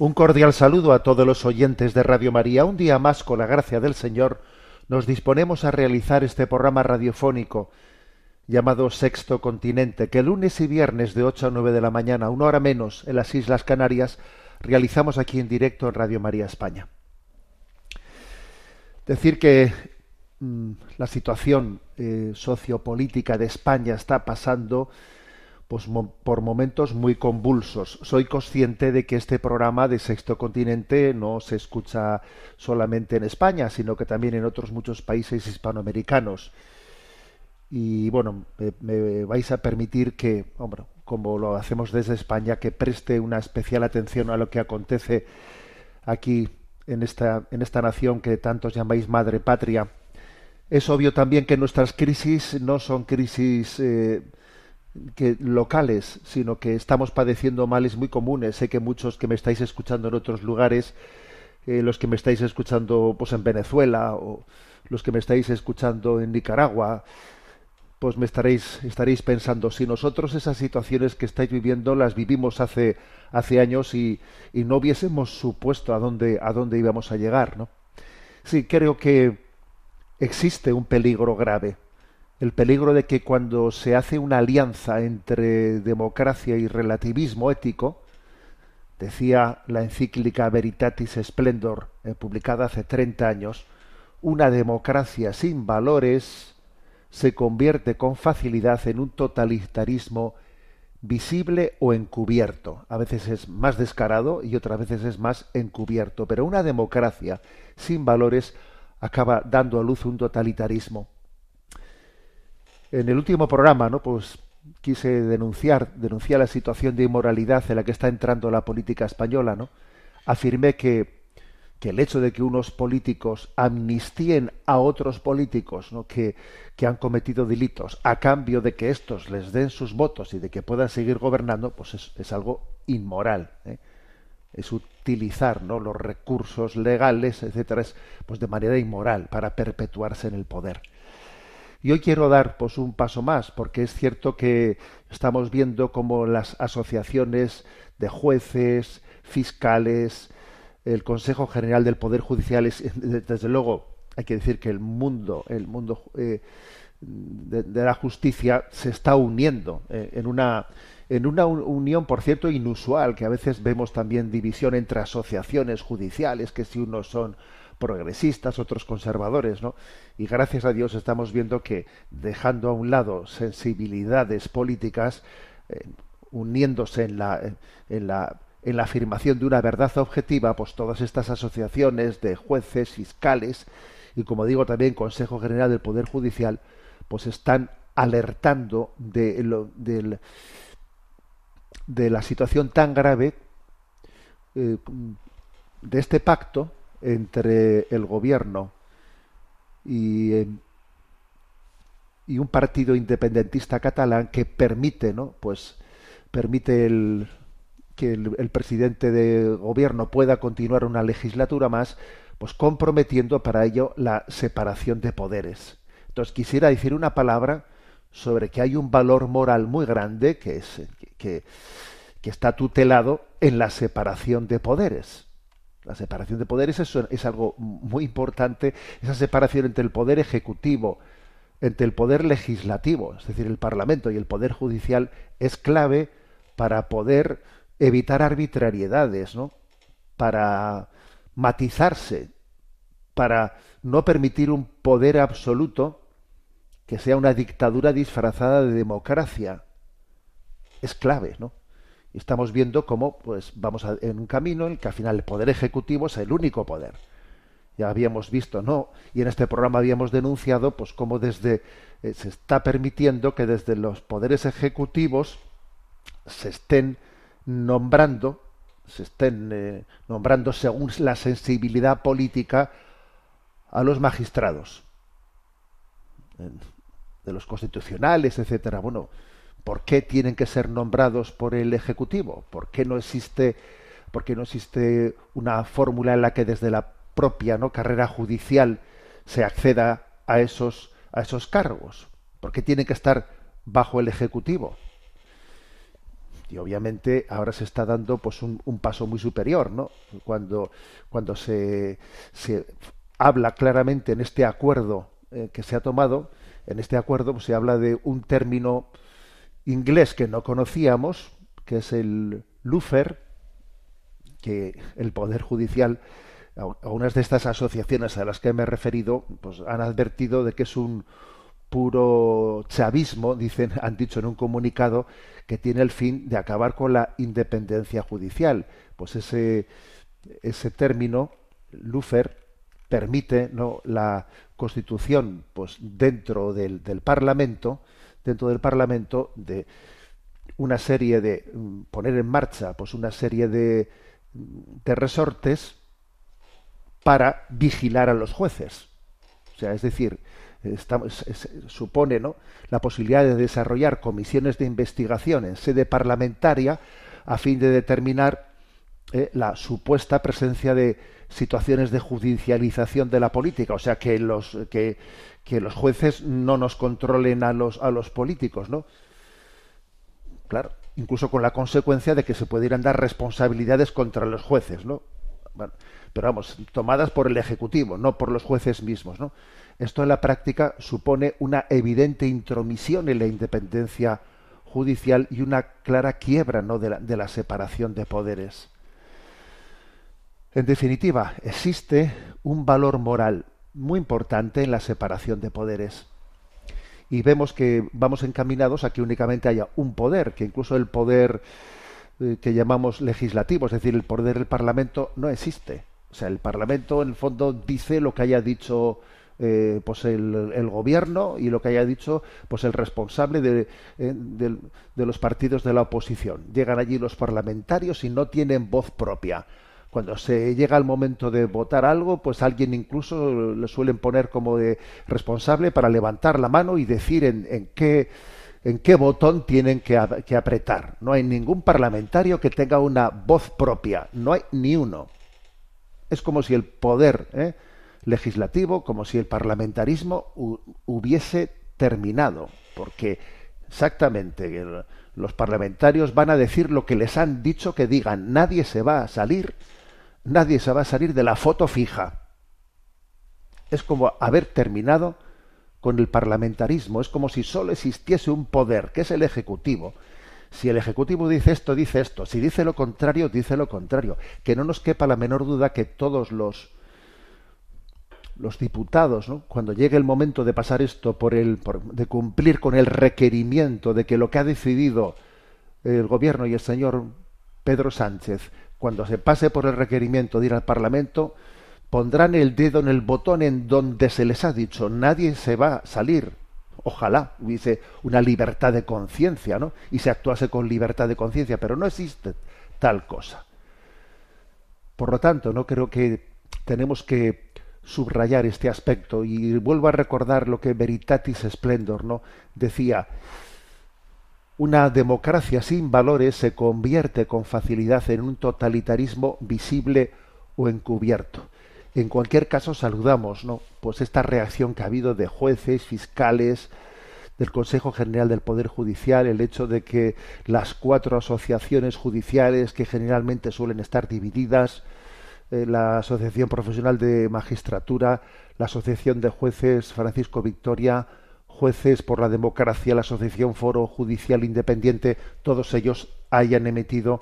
Un cordial saludo a todos los oyentes de Radio María. Un día más, con la gracia del Señor, nos disponemos a realizar este programa radiofónico llamado Sexto Continente, que lunes y viernes de 8 a 9 de la mañana, una hora menos, en las Islas Canarias, realizamos aquí en directo en Radio María España. Decir que mm, la situación eh, sociopolítica de España está pasando pues, por momentos muy convulsos. Soy consciente de que este programa de Sexto Continente no se escucha solamente en España, sino que también en otros muchos países hispanoamericanos. Y bueno, me, vais a permitir que, hombre, como lo hacemos desde España, que preste una especial atención a lo que acontece aquí en esta, en esta nación que tantos llamáis madre patria. Es obvio también que nuestras crisis no son crisis eh, que locales, sino que estamos padeciendo males muy comunes. Sé que muchos que me estáis escuchando en otros lugares, eh, los que me estáis escuchando pues en Venezuela o los que me estáis escuchando en Nicaragua, pues me estaréis estaréis pensando si nosotros esas situaciones que estáis viviendo las vivimos hace hace años y, y no hubiésemos supuesto a dónde a dónde íbamos a llegar, ¿no? Sí, creo que existe un peligro grave el peligro de que cuando se hace una alianza entre democracia y relativismo ético, decía la encíclica Veritatis Splendor, eh, publicada hace 30 años, una democracia sin valores se convierte con facilidad en un totalitarismo visible o encubierto. A veces es más descarado y otras veces es más encubierto, pero una democracia sin valores acaba dando a luz un totalitarismo. En el último programa, ¿no? Pues quise denunciar, denunciar la situación de inmoralidad en la que está entrando la política española, ¿no? Afirmé que, que el hecho de que unos políticos amnistíen a otros políticos ¿no? que, que han cometido delitos a cambio de que estos les den sus votos y de que puedan seguir gobernando, pues es, es algo inmoral. ¿eh? es utilizar ¿no? los recursos legales, etcétera, es, pues de manera inmoral para perpetuarse en el poder. Y hoy quiero dar pues un paso más, porque es cierto que estamos viendo cómo las asociaciones de jueces, fiscales, el Consejo General del Poder Judicial es, desde luego, hay que decir que el mundo, el mundo eh, de, la justicia se está uniendo eh, en una en una unión, por cierto, inusual, que a veces vemos también división entre asociaciones judiciales, que si unos son progresistas, otros conservadores, ¿no? Y gracias a Dios estamos viendo que dejando a un lado sensibilidades políticas, eh, uniéndose en la, en la en la afirmación de una verdad objetiva, pues todas estas asociaciones de jueces, fiscales y como digo también Consejo General del Poder Judicial, pues están alertando de, lo, de, de la situación tan grave eh, de este pacto entre el gobierno y, un partido independentista catalán que permite, ¿no? Pues permite el, que el, presidente de gobierno pueda continuar una legislatura más, pues comprometiendo para ello la separación de poderes. Entonces quisiera decir una palabra sobre que hay un valor moral muy grande que es que está tutelado en la separación de poderes. La separación de poderes es, algo muy importante, esa separación entre el poder ejecutivo, entre el poder legislativo, es decir, el Parlamento y el poder judicial, es clave para poder evitar arbitrariedades, ¿no? Para matizarse, para no permitir un poder absoluto que sea una dictadura disfrazada de democracia. Es clave, ¿no? Estamos viendo cómo pues, vamos en un camino en el que al final el poder ejecutivo es el único poder. Ya habíamos visto, ¿no? Y en este programa habíamos denunciado pues cómo desde eh, se está permitiendo que desde los poderes ejecutivos se estén nombrando, se estén eh, nombrando según la sensibilidad política a los magistrados de los constitucionales, etcétera. Bueno, ¿por qué tienen que ser nombrados por el ejecutivo? ¿Por qué no existe, por qué no existe una fórmula en la que desde la propia carrera judicial se acceda a esos a esos cargos? ¿Por qué tienen que estar bajo el ejecutivo? y obviamente ahora se está dando pues un, paso muy superior no cuando cuando se, se habla claramente en este acuerdo eh, que se ha tomado en este acuerdo pues, se habla de un término inglés que no conocíamos, que es el LUFER, que el Poder Judicial, algunas de estas asociaciones a las que me he referido, pues han advertido de que es un puro chavismo, dicen, han dicho en un comunicado, que tiene el fin de acabar con la independencia judicial. Pues ese, ese término, LUFER, permite ¿no? la constitución pues dentro del, del Parlamento dentro del Parlamento de una serie de mm, poner en marcha pues una serie de, de resortes para vigilar a los jueces o sea es decir estamos, supone ¿no? la posibilidad de desarrollar comisiones de investigación en sede parlamentaria a fin de determinar eh, la supuesta presencia de situaciones de judicialización de la política, o sea que los que, que los jueces no nos controlen a los a los políticos, ¿no? Claro, incluso con la consecuencia de que se pudieran dar responsabilidades contra los jueces, ¿no? Pero vamos, tomadas por el ejecutivo, no por los jueces mismos, ¿no? Esto en la práctica supone una evidente intromisión en la independencia judicial y una clara quiebra ¿no? de, la, de la separación de poderes. En definitiva, existe un valor moral muy importante en la separación de poderes. Y vemos que vamos encaminados a que únicamente haya un poder, que incluso el poder eh, que llamamos legislativo, es decir, el poder del Parlamento, no existe. O sea, el Parlamento en el fondo dice lo que haya dicho eh, pues el, gobierno y lo que haya dicho pues el responsable de, eh, de, los partidos de la oposición. Llegan allí los parlamentarios y no tienen voz propia cuando se llega el momento de votar algo, pues alguien incluso le suelen poner como de responsable para levantar la mano y decir en, qué en qué botón tienen que, apretar. No hay ningún parlamentario que tenga una voz propia, no hay ni uno. Es como si el poder ¿eh? legislativo, como si el parlamentarismo hubiese terminado, porque exactamente los parlamentarios van a decir lo que les han dicho que digan, nadie se va a salir nadie se va a salir de la foto fija. Es como haber terminado con el parlamentarismo, es como si solo existiese un poder, que es el Ejecutivo. Si el Ejecutivo dice esto, dice esto. Si dice lo contrario, dice lo contrario. Que no nos quepa la menor duda que todos los los diputados, cuando llegue el momento de pasar esto por el, de cumplir con el requerimiento de que lo que ha decidido el gobierno y el señor Pedro Sánchez cuando se pase por el requerimiento de ir al Parlamento, pondrán el dedo en el botón en donde se les ha dicho, nadie se va a salir. Ojalá hubiese una libertad de conciencia, ¿no? Y se actuase con libertad de conciencia, pero no existe tal cosa. Por lo tanto, no creo que tenemos que subrayar este aspecto y vuelvo a recordar lo que Veritatis Splendor, ¿no? decía, una democracia sin valores se convierte con facilidad en un totalitarismo visible o encubierto. En cualquier caso, saludamos ¿no? pues esta reacción que ha habido de jueces, fiscales, del Consejo General del Poder Judicial, el hecho de que las cuatro asociaciones judiciales que generalmente suelen estar divididas, eh, la Asociación Profesional de Magistratura, la Asociación de Jueces Francisco Victoria, jueces por la democracia, la Asociación Foro Judicial Independiente, todos ellos hayan emitido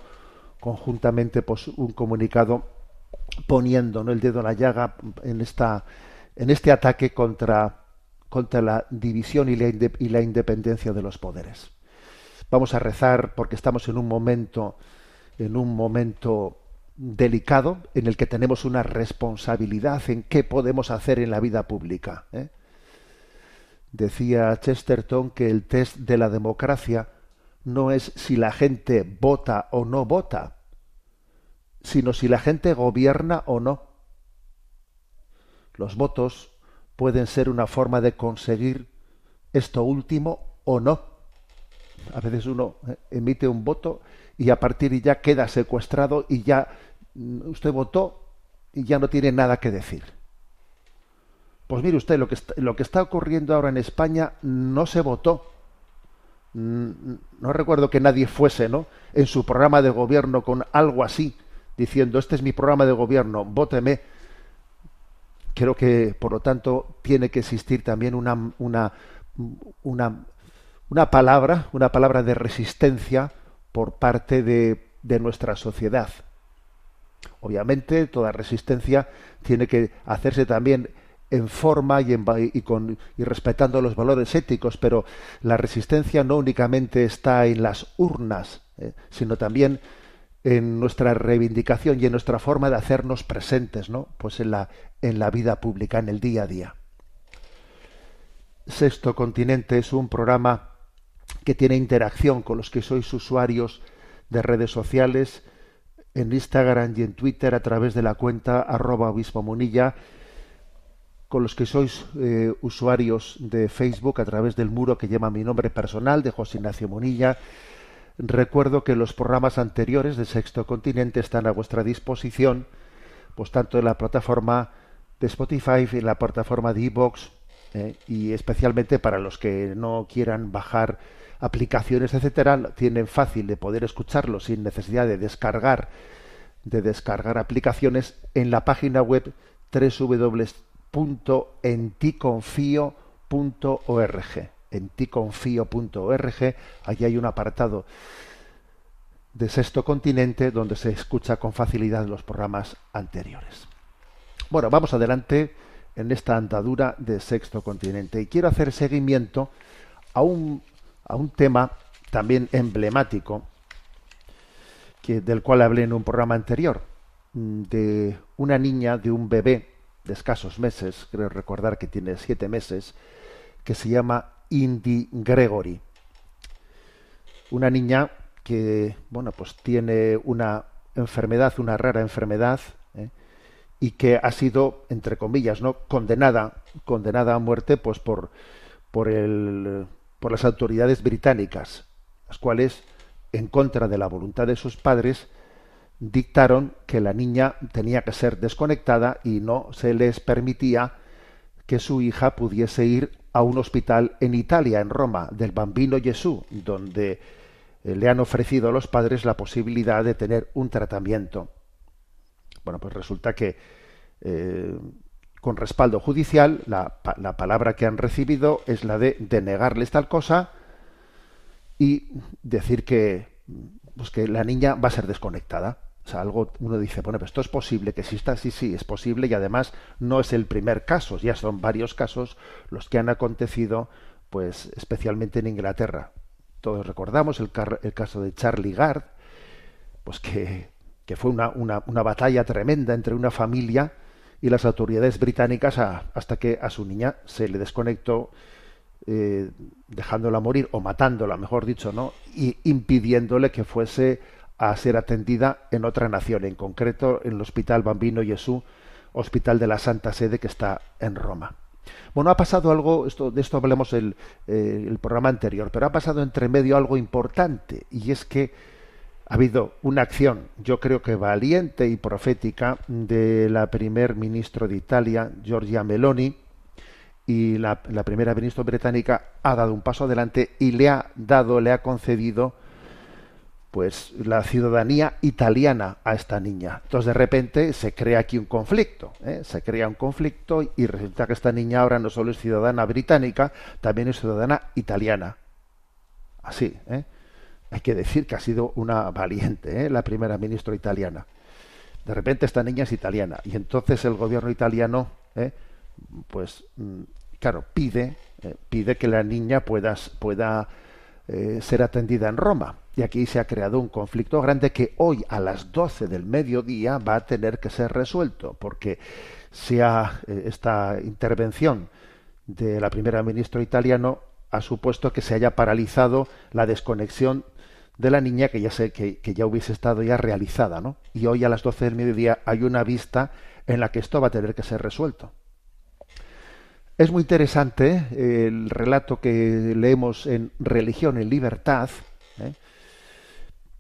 conjuntamente pues, un comunicado poniendo el dedo en la llaga en esta en este ataque contra la división y la, y la independencia de los poderes. vamos a rezar porque estamos en un momento, en un momento delicado en el que tenemos una responsabilidad en qué podemos hacer en la vida pública. ¿eh? Decía Chesterton que el test de la democracia no es si la gente vota o no vota, sino si la gente gobierna o no. Los votos pueden ser una forma de conseguir esto último o no. A veces uno ¿eh? emite un voto y a partir de ya queda secuestrado y ya mm, usted votó y ya no tiene nada que decir. Pues mire usted, lo que está, lo que está ocurriendo ahora en España no se votó. Mm, no recuerdo que nadie fuese, ¿no? En su programa de gobierno con algo así, diciendo, este es mi programa de gobierno, vóteme. Creo que, por lo tanto, tiene que existir también una, una, una, una palabra, una palabra de resistencia por parte de, de nuestra sociedad. Obviamente, toda resistencia tiene que hacerse también en forma y, en, y, con, y, respetando los valores éticos, pero la resistencia no únicamente está en las urnas, eh, sino también en nuestra reivindicación y en nuestra forma de hacernos presentes, ¿no? Pues en la, en la vida pública, en el día a día. Sexto Continente es un programa que tiene interacción con los que sois usuarios de redes sociales en Instagram y en Twitter a través de la cuenta arroba obispo munilla, con los que sois eh, usuarios de Facebook a través del muro que lleva mi nombre personal de José Ignacio Munilla. Recuerdo que los programas anteriores de Sexto Continente están a vuestra disposición, pues tanto en la plataforma de Spotify, en la plataforma de Evox, eh, y especialmente para los que no quieran bajar aplicaciones, etcétera, tienen fácil de poder escucharlo sin necesidad de descargar de descargar aplicaciones en la página web www.enticonfio.org. Enticonfio.org, allí hay un apartado de Sexto Continente donde se escucha con facilidad los programas anteriores. Bueno, vamos adelante en esta andadura de Sexto Continente. Y quiero hacer seguimiento a un, a un tema también emblemático que, del cual hablé en un programa anterior, mm, de una niña, de un bebé de escasos meses, creo recordar que tiene siete meses, que se llama Indy Gregory. Una niña que, bueno, pues tiene una enfermedad, una rara enfermedad, y que ha sido entre comillas no condenada condenada a muerte pues por por el por las autoridades británicas las cuales en contra de la voluntad de sus padres dictaron que la niña tenía que ser desconectada y no se les permitía que su hija pudiese ir a un hospital en Italia, en Roma, del Bambino Gesù, donde eh, le han ofrecido a los padres la posibilidad de tener un tratamiento. Bueno, pues resulta que eh, con respaldo judicial la, la, palabra que han recibido es la de denegarles tal cosa y decir que, pues que la niña va a ser desconectada. O sea, algo uno dice, bueno, pues esto es posible que exista, sí, sí, es posible y además no es el primer caso, ya son varios casos los que han acontecido, pues especialmente en Inglaterra. Todos recordamos el, caso de Charlie Gard, pues que que fue una, batalla tremenda entre una familia y las autoridades británicas hasta que a su niña se le desconectó eh, dejándola morir o matándola, mejor dicho, ¿no? Y impidiéndole que fuese a ser atendida en otra nación, en concreto en el Hospital Bambino Jesús, Hospital de la Santa Sede que está en Roma. Bueno, ha pasado algo, esto, de esto hablemos el, eh, el programa anterior, pero ha pasado entre medio algo importante y es que ha habido una acción, yo creo que valiente y profética, de la primer ministro de Italia, Giorgia Meloni, y la, primera ministra británica ha dado un paso adelante y le ha dado, le ha concedido pues la ciudadanía italiana a esta niña. Entonces de repente se crea aquí un conflicto, ¿eh? se crea un conflicto y resulta que esta niña ahora no solo es ciudadana británica, también es ciudadana italiana. Así, ¿eh? hay que decir que ha sido una valiente, ¿eh? la primera ministra italiana. De repente esta niña es italiana y entonces el gobierno italiano, ¿eh? pues mm, claro, pide, pide que la niña pueda, pueda ser atendida en Roma. Y aquí se ha creado un conflicto grande que hoy a las 12 del mediodía va a tener que ser resuelto, porque sea eh, esta intervención de la primera ministra italiano ha supuesto que se haya paralizado la desconexión de la niña que ya sé que, ya hubiese estado ya realizada, ¿no? Y hoy a las 12 del mediodía hay una vista en la que esto va a tener que ser resuelto. Es muy interesante eh, el relato que leemos en Religión en Libertad, ¿eh?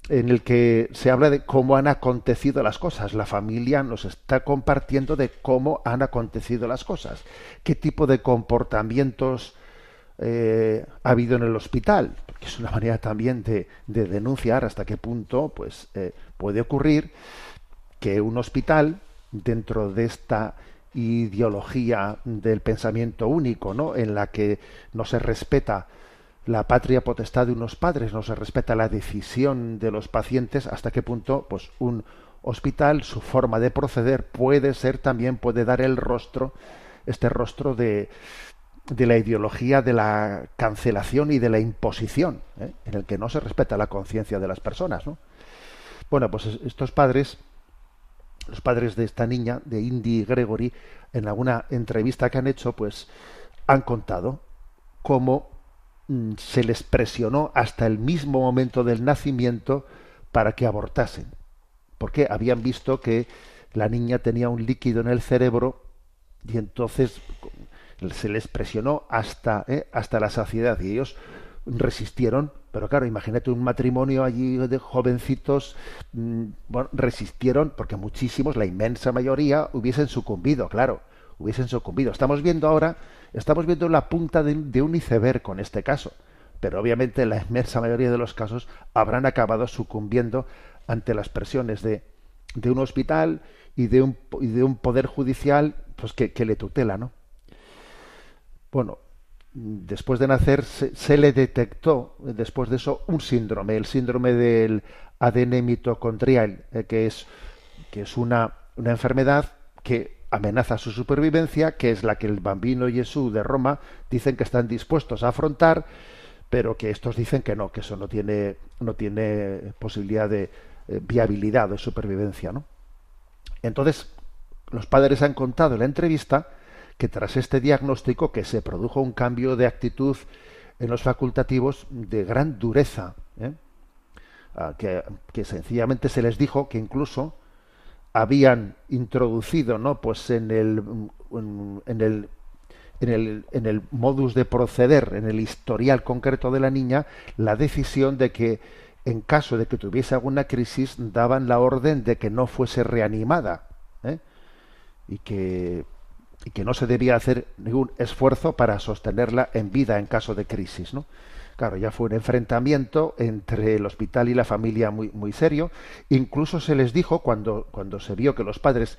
En el que se habla de cómo han acontecido las cosas. La familia nos está compartiendo de cómo han acontecido las cosas, qué tipo de comportamientos eh, ha habido en el hospital, porque es una manera también de, de denunciar hasta qué punto pues, puede ocurrir que un hospital, dentro de esta ideología del pensamiento único, ¿no? En la que no se respeta la patria potestad de unos padres, no se respeta la decisión de los pacientes, hasta qué punto, pues, un hospital, su forma de proceder puede ser también, puede dar el rostro, este rostro de, de la ideología de la cancelación y de la imposición, ¿eh? en el que no se respeta la conciencia de las personas, ¿no? Bueno, pues estos padres los padres de esta niña, de Indy Gregory, en alguna entrevista que han hecho, pues han contado cómo se les presionó hasta el mismo momento del nacimiento para que abortasen, porque habían visto que la niña tenía un líquido en el cerebro y entonces se les presionó hasta, eh, hasta la saciedad y ellos resistieron. Pero claro, imagínate un matrimonio allí de jovencitos, mm, bueno, resistieron porque muchísimos, la inmensa mayoría, hubiesen sucumbido, claro, hubiesen sucumbido. Estamos viendo ahora, estamos viendo la punta de, un iceberg con este caso, pero obviamente la inmensa mayoría de los casos habrán acabado sucumbiendo ante las presiones de, de un hospital y de un, y de un poder judicial pues que, que le tutela, ¿no? Bueno, después de nacer se, le detectó, después de eso, un síndrome, el síndrome del ADN mitocondrial, eh, que es, que es una, una enfermedad que amenaza su supervivencia, que es la que el bambino Jesús de Roma dicen que están dispuestos a afrontar, pero que estos dicen que no, que eso no tiene, no tiene posibilidad de eh, viabilidad de supervivencia. ¿no? Entonces, los padres han contado en la entrevista que tras este diagnóstico que se produjo un cambio de actitud en los facultativos de gran dureza, ¿eh? ah, que, sencillamente se les dijo que incluso habían introducido, ¿no? Pues en el, en el en el, en el modus de proceder, en el historial concreto de la niña, la decisión de que en caso de que tuviese alguna crisis daban la orden de que no fuese reanimada ¿eh? y que y que no se debía hacer ningún esfuerzo para sostenerla en vida en caso de crisis, ¿no? Claro, ya fue un enfrentamiento entre el hospital y la familia muy, muy serio. Incluso se les dijo, cuando, cuando se vio que los padres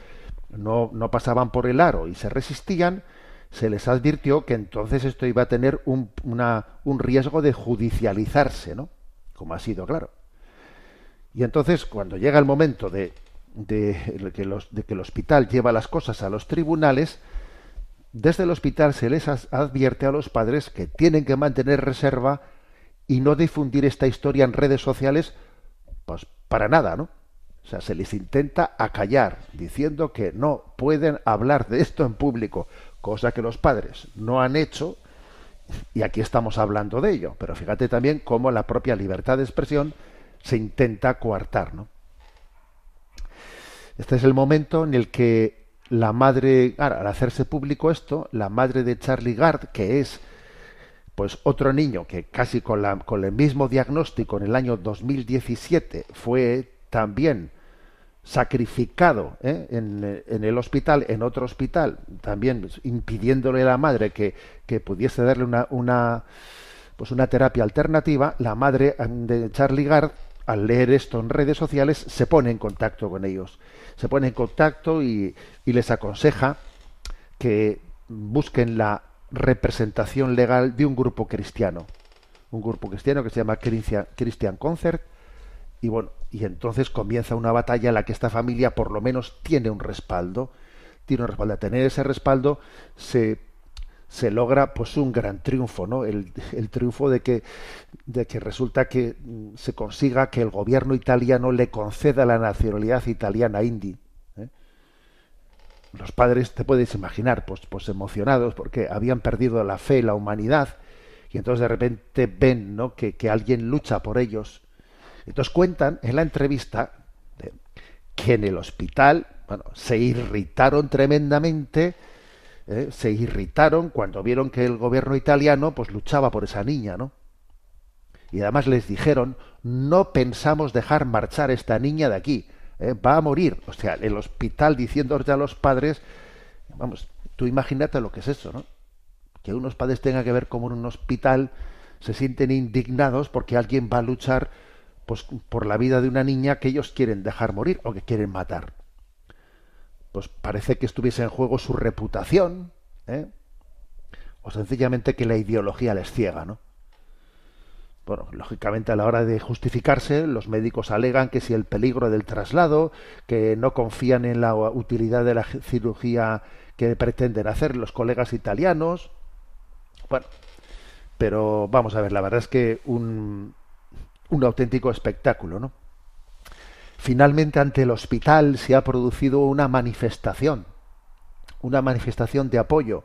no, no pasaban por el aro y se resistían, se les advirtió que entonces esto iba a tener un, un riesgo de judicializarse, ¿no? Como ha sido, claro. Y entonces, cuando llega el momento de, de, que los, de que el hospital lleva las cosas a los tribunales, desde el hospital se les advierte a los padres que tienen que mantener reserva y no difundir esta historia en redes sociales, pues para nada, ¿no? O sea, se les intenta acallar, diciendo que no pueden hablar de esto en público, cosa que los padres no han hecho, y aquí estamos hablando de ello. Pero fíjate también cómo la propia libertad de expresión se intenta coartar, ¿no? Este es el momento en el que la madre, al hacerse público esto, la madre de Charlie Gard, que es pues otro niño que casi con, la, con el mismo diagnóstico en el año 2017 fue también sacrificado ¿eh? en, en, el hospital, en otro hospital, también impidiéndole a la madre que, que pudiese darle una, una, pues una terapia alternativa, la madre de Charlie Gard, al leer esto en redes sociales, se pone en contacto con ellos se pone en contacto y, les aconseja que busquen la representación legal de un grupo cristiano. Un grupo cristiano que se llama Christian Concert. Y bueno, y entonces comienza una batalla en la que esta familia por lo menos tiene un respaldo. Tiene un respaldo. A tener ese respaldo se, se logra pues un gran triunfo, ¿no? El, triunfo de que, de que resulta que mm, se consiga que el gobierno italiano le conceda la nacionalidad italiana a Indy. ¿eh? Los padres, te puedes imaginar, pues, pues emocionados porque habían perdido la fe la humanidad y entonces de repente ven ¿no? que, que alguien lucha por ellos. Entonces cuentan en la entrevista que en el hospital bueno, se irritaron tremendamente ¿eh? se irritaron cuando vieron que el gobierno italiano pues luchaba por esa niña, ¿no? Y además les dijeron, no pensamos dejar marchar esta niña de aquí, ¿eh? va a morir. O sea, el hospital diciendo a los padres, vamos, tú imagínate lo que es eso, ¿no? Que unos padres tengan que ver como en un hospital se sienten indignados porque alguien va a luchar pues, por la vida de una niña que ellos quieren dejar morir o que quieren matar pues parece que estuviese en juego su reputación, ¿eh? o sencillamente que la ideología les ciega, ¿no? Bueno, lógicamente a la hora de justificarse, los médicos alegan que si el peligro del traslado, que no confían en la utilidad de la cirugía que pretenden hacer los colegas italianos. Bueno, pero vamos a ver, la verdad es que un, un auténtico espectáculo, ¿no? Finalmente, ante el hospital se ha producido una manifestación, una manifestación de apoyo,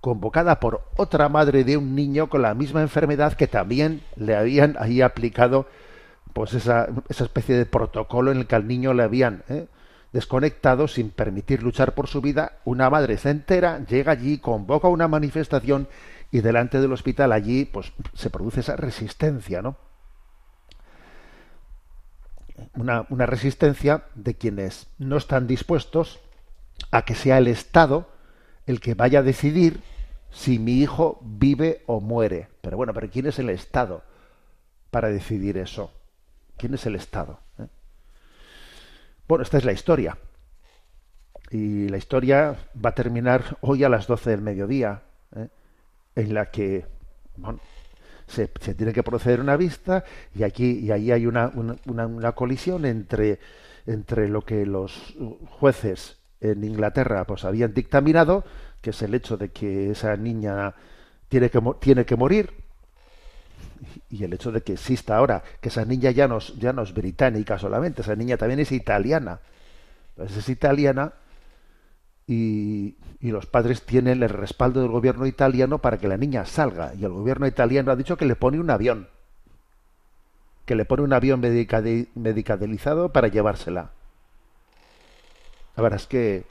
convocada por otra madre de un niño con la misma enfermedad que también le habían ahí aplicado pues esa, esa especie de protocolo en el que al niño le habían ¿eh? desconectado sin permitir luchar por su vida. Una madre se entera, llega allí, convoca una manifestación y delante del hospital allí pues se produce esa resistencia, ¿no? Una, resistencia de quienes no están dispuestos a que sea el Estado el que vaya a decidir si mi hijo vive o muere. Pero bueno, pero ¿quién es el Estado para decidir eso? ¿Quién es el Estado? ¿Eh? Bueno, esta es la historia. Y la historia va a terminar hoy a las 12 del mediodía, ¿eh? en la que bueno, se, tiene que proceder una vista y aquí y ahí hay una, una, colisión entre, entre lo que los jueces en Inglaterra pues habían dictaminado, que es el hecho de que esa niña tiene que, tiene que morir, y el hecho de que exista ahora, que esa niña ya no, ya no es británica solamente, esa niña también es italiana. Entonces es italiana y, los padres tienen el respaldo del gobierno italiano para que la niña salga. Y el gobierno italiano ha dicho que le pone un avión, que le pone un avión medicalizado para llevársela. La verdad es que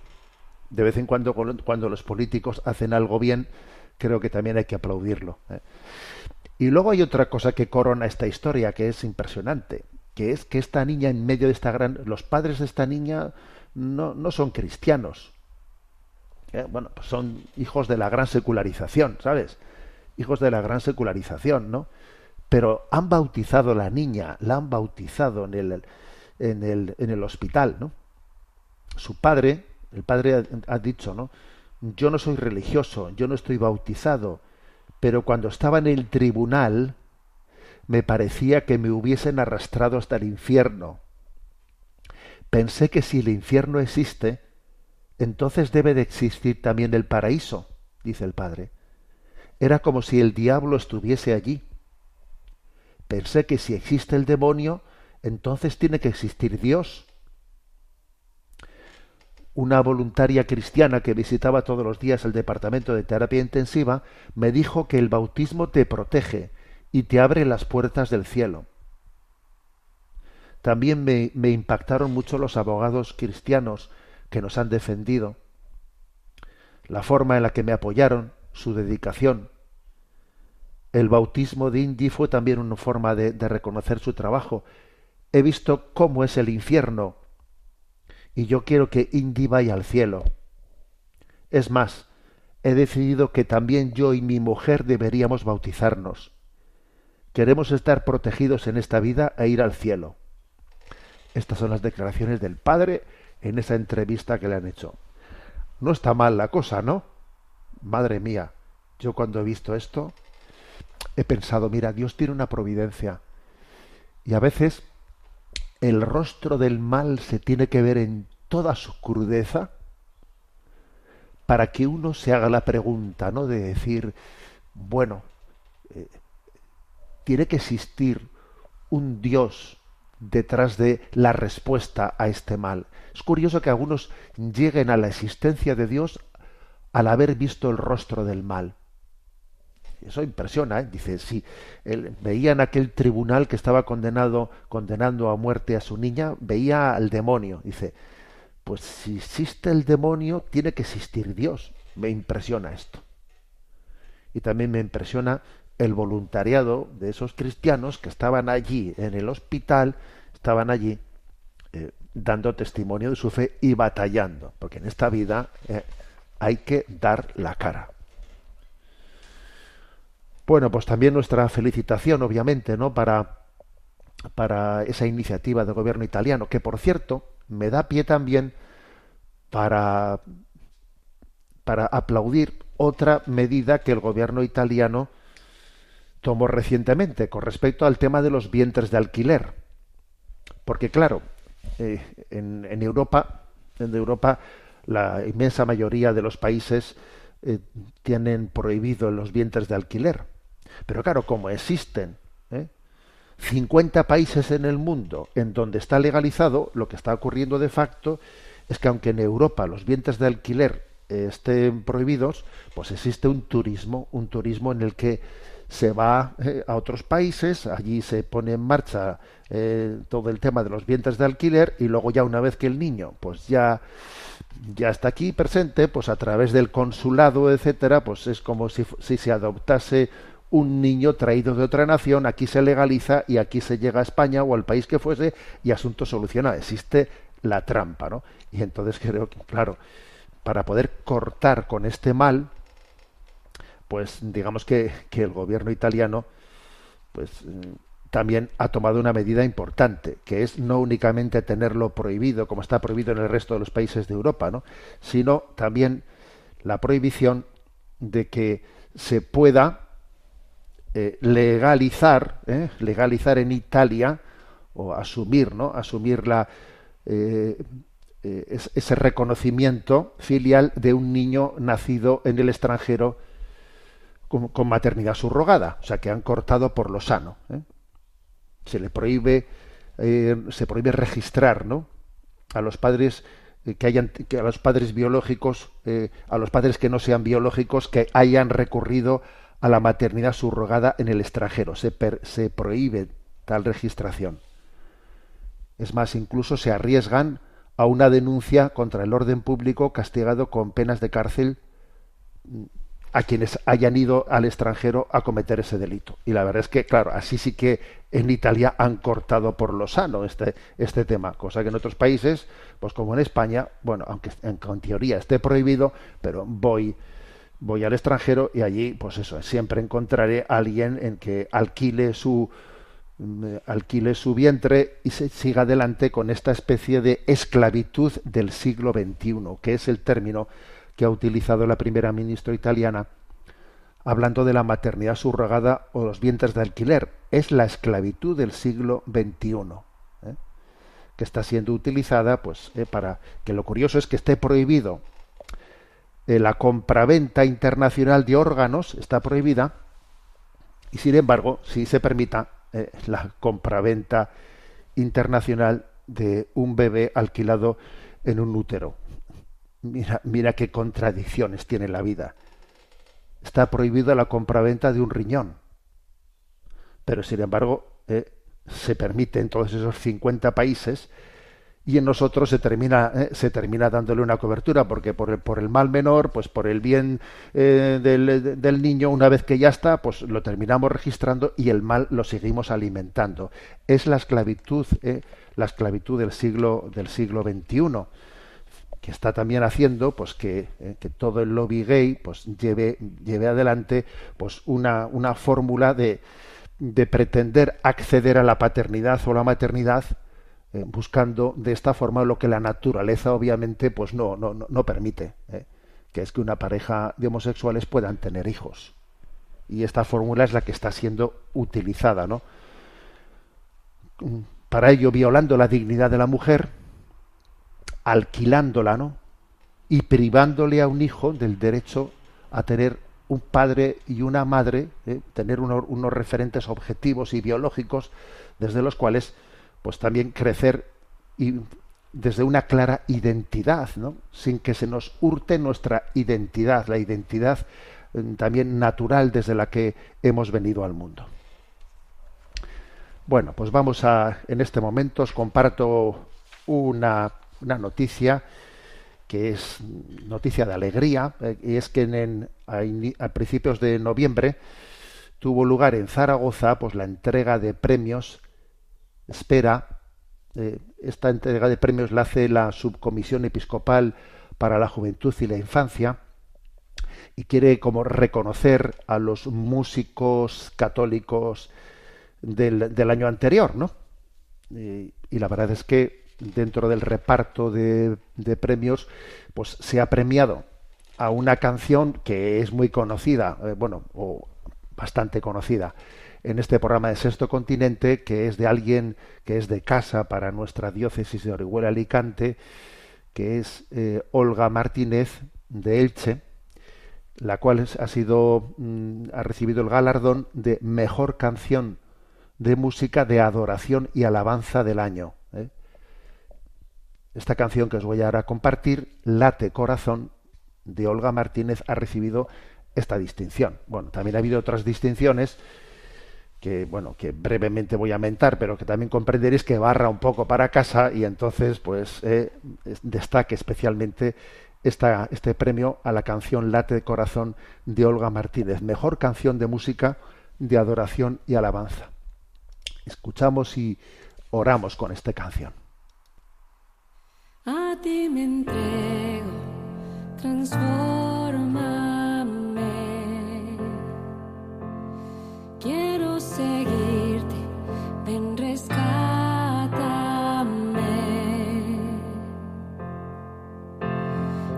de vez en cuando, cuando los políticos hacen algo bien, creo que también hay que aplaudirlo. ¿eh? Y luego hay otra cosa que corona esta historia que es impresionante, que es que esta niña en medio de esta gran... Los padres de esta niña no, no son cristianos, eh, bueno, pues son hijos de la gran secularización, ¿sabes? Hijos de la gran secularización, ¿no? Pero han bautizado a la niña, la han bautizado en el, en el, en el hospital, ¿no? Su padre, el padre ha, dicho, ¿no? Yo no soy religioso, yo no estoy bautizado, pero cuando estaba en el tribunal me parecía que me hubiesen arrastrado hasta el infierno. Pensé que si el infierno existe, entonces debe de existir también el paraíso, dice el padre. Era como si el diablo estuviese allí. Pensé que si existe el demonio, entonces tiene que existir Dios. Una voluntaria cristiana que visitaba todos los días el departamento de terapia intensiva me dijo que el bautismo te protege y te abre las puertas del cielo. También me, me impactaron mucho los abogados cristianos que nos han defendido, la forma en la que me apoyaron, su dedicación. El bautismo de Indy fue también una forma de, reconocer su trabajo. He visto cómo es el infierno y yo quiero que Indy vaya al cielo. Es más, he decidido que también yo y mi mujer deberíamos bautizarnos. Queremos estar protegidos en esta vida e ir al cielo. Estas son las declaraciones del Padre en esa entrevista que le han hecho. No está mal la cosa, ¿no? Madre mía, yo cuando he visto esto he pensado, mira, Dios tiene una providencia. Y a veces el rostro del mal se tiene que ver en toda su crudeza para que uno se haga la pregunta, ¿no? De decir, bueno, eh, tiene que existir un Dios detrás de la respuesta a este mal. Es curioso que algunos lleguen a la existencia de Dios al haber visto el rostro del mal. Eso impresiona, ¿eh? dice, si él, veía en aquel tribunal que estaba condenado, condenando a muerte a su niña, veía al demonio. Dice, pues si existe el demonio, tiene que existir Dios. Me impresiona esto. Y también me impresiona el voluntariado de esos cristianos que estaban allí en el hospital, estaban allí dando testimonio de su fe y batallando, porque en esta vida eh, hay que dar la cara. Bueno, pues también nuestra felicitación, obviamente, ¿no? Para, para esa iniciativa del gobierno italiano, que por cierto, me da pie también para, para aplaudir otra medida que el gobierno italiano tomó recientemente con respecto al tema de los vientres de alquiler. Porque claro, eh, en, en, Europa, en Europa, la inmensa mayoría de los países eh, tienen prohibido los vientres de alquiler. Pero claro, como existen ¿eh? 50 países en el mundo en donde está legalizado, lo que está ocurriendo de facto es que aunque en Europa los vientres de alquiler eh, estén prohibidos, pues existe un turismo, un turismo en el que se va eh, a otros países, allí se pone en marcha eh, todo el tema de los vientres de alquiler y luego ya una vez que el niño pues ya ya está aquí presente, pues a través del consulado, etcétera, pues es como si, si se adoptase un niño traído de otra nación, aquí se legaliza y aquí se llega a España o al país que fuese y asunto solucionado. Existe la trampa, ¿no? Y entonces creo que, claro, para poder cortar con este mal, pues digamos que, que el gobierno italiano, pues también ha tomado una medida importante, que es no únicamente tenerlo prohibido, como está prohibido en el resto de los países de Europa, ¿no? sino también la prohibición de que se pueda eh, legalizar, ¿eh? legalizar en Italia o asumir, ¿no? Asumir la, eh, ese reconocimiento filial de un niño nacido en el extranjero con, maternidad subrogada, o sea que han cortado por lo sano. Se le prohíbe, se prohíbe registrar, ¿no? A los padres que hayan que a los padres biológicos, a los padres que no sean biológicos, que hayan recurrido a la maternidad subrogada en el extranjero. Se, se prohíbe tal registración. Es más, incluso se arriesgan a una denuncia contra el orden público castigado con penas de cárcel a quienes hayan ido al extranjero a cometer ese delito. Y la verdad es que, claro, así sí que en Italia han cortado por lo sano este, este tema, cosa que en otros países, pues como en España, bueno, aunque en, teoría esté prohibido, pero voy voy al extranjero y allí, pues eso, siempre encontraré a alguien en que alquile su mm, alquile su vientre y se siga adelante con esta especie de esclavitud del siglo XXI, que es el término que ha utilizado la primera ministra italiana hablando de la maternidad subrogada o los vientres de alquiler. Es la esclavitud del siglo XXI. ¿eh? que está siendo utilizada pues eh, para que lo curioso es que esté prohibido la compraventa internacional de órganos está prohibida y sin embargo sí se permita eh, la compraventa internacional de un bebé alquilado en un útero. Mira, mira qué contradicciones tiene la vida. Está prohibida la compraventa de un riñón, pero sin embargo eh, se permite en todos esos 50 países y en nosotros se termina eh, se termina dándole una cobertura porque por el, por el mal menor pues por el bien eh, del, del, niño una vez que ya está pues lo terminamos registrando y el mal lo seguimos alimentando. Es la esclavitud eh, la esclavitud del siglo del siglo XXI que está también haciendo pues que, eh, que todo el lobby gay pues lleve lleve adelante pues una una fórmula de de pretender acceder a la paternidad o la maternidad eh, buscando de esta forma lo que la naturaleza obviamente pues no, no, no permite, eh, que es que una pareja de homosexuales puedan tener hijos. Y esta fórmula es la que está siendo utilizada, ¿no? Para ello, violando la dignidad de la mujer, alquilándola, ¿no? y privándole a un hijo del derecho a tener un padre y una madre, ¿eh? tener unos referentes objetivos y biológicos desde los cuales pues también crecer y desde una clara identidad, ¿no? sin que se nos hurte nuestra identidad, la identidad mm, también natural desde la que hemos venido al mundo. Bueno, pues vamos a, en este momento os comparto una, una noticia que es noticia de alegría, eh, y es que en, a, principios de noviembre tuvo lugar en Zaragoza pues la entrega de premios Espera. Eh, esta entrega de premios la hace la Subcomisión Episcopal para la Juventud y la Infancia y quiere como reconocer a los músicos católicos del, del año anterior, ¿no? y la verdad es que dentro del reparto de, premios, pues se ha premiado a una canción que es muy conocida, eh, bueno, o bastante conocida en este programa de Sexto Continente, que es de alguien que es de casa para nuestra diócesis de Orihuela Alicante, que es eh, Olga Martínez de Elche, la cual ha sido mm, ha recibido el galardón de mejor canción de música de adoración y alabanza del año. Esta canción que os voy a compartir, Late Corazón, de Olga Martínez, ha recibido esta distinción. Bueno, también ha habido otras distinciones que, bueno, que brevemente voy a mentar, pero que también comprenderéis que barra un poco para casa y entonces, pues, eh, destaque especialmente esta, este premio a la canción Late Corazón de Olga Martínez, mejor canción de música de adoración y alabanza. Escuchamos y oramos con esta canción a ti me entrego, transformame. Quiero seguirte, ven, rescátame.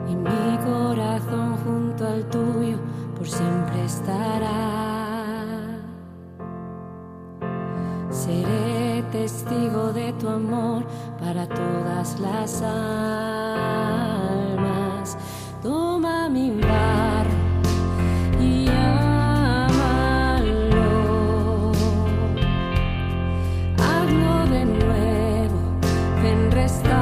Y mi corazón junto al tuyo por siempre estará. Seré testigo para todas las almas. Toma mi barro y amalo. Hazlo de nuevo, ven restaurarlo.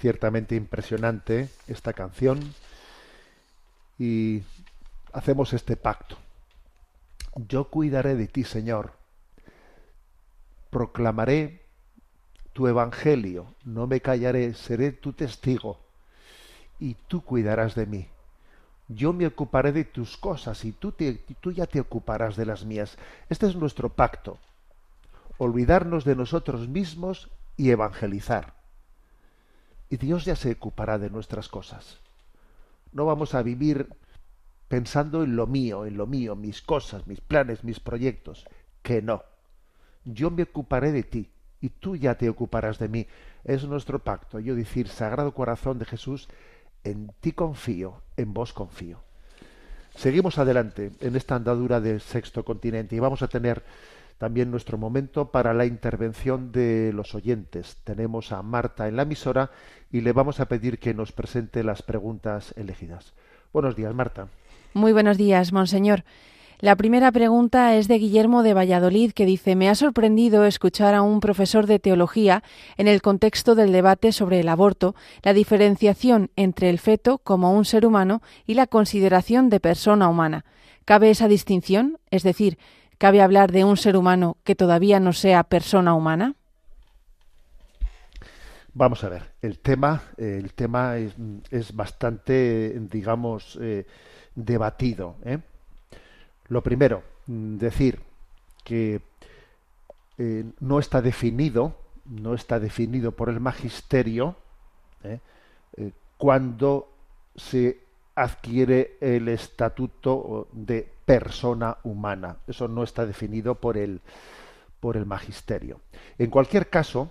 Ciertamente impresionante esta canción y hacemos este pacto. Yo cuidaré de ti, Señor. Proclamaré tu evangelio, no me callaré, seré tu testigo y tú cuidarás de mí. Yo me ocuparé de tus cosas y tú, tú ya te ocuparás de las mías. Este es nuestro pacto. Olvidarnos de nosotros mismos y evangelizar. Y Dios ya se ocupará de nuestras cosas. No vamos a vivir pensando en lo mío, en lo mío, mis cosas, mis planes, mis proyectos. Que no. Yo me ocuparé de ti y tú ya te ocuparás de mí. Es nuestro pacto. Yo decir, Sagrado Corazón de Jesús, en ti confío, en vos confío. Seguimos adelante en esta andadura del sexto continente y vamos a tener también nuestro momento para la intervención de los oyentes. Tenemos a Marta en la emisora y le vamos a pedir que nos presente las preguntas elegidas. Buenos días, Marta. Muy buenos días, monseñor. La primera pregunta es de Guillermo de Valladolid, que dice Me ha sorprendido escuchar a un profesor de teología, en el contexto del debate sobre el aborto, la diferenciación entre el feto como un ser humano y la consideración de persona humana. ¿Cabe esa distinción? Es decir, ¿cabe hablar de un ser humano que todavía no sea persona humana? Vamos a ver, el tema, el tema es, bastante, digamos, eh, debatido. ¿eh? Lo primero, mm, decir que eh, no está definido, no está definido por el magisterio cuando se adquiere el estatuto de persona humana. Eso no está definido por el, por el magisterio. En cualquier caso,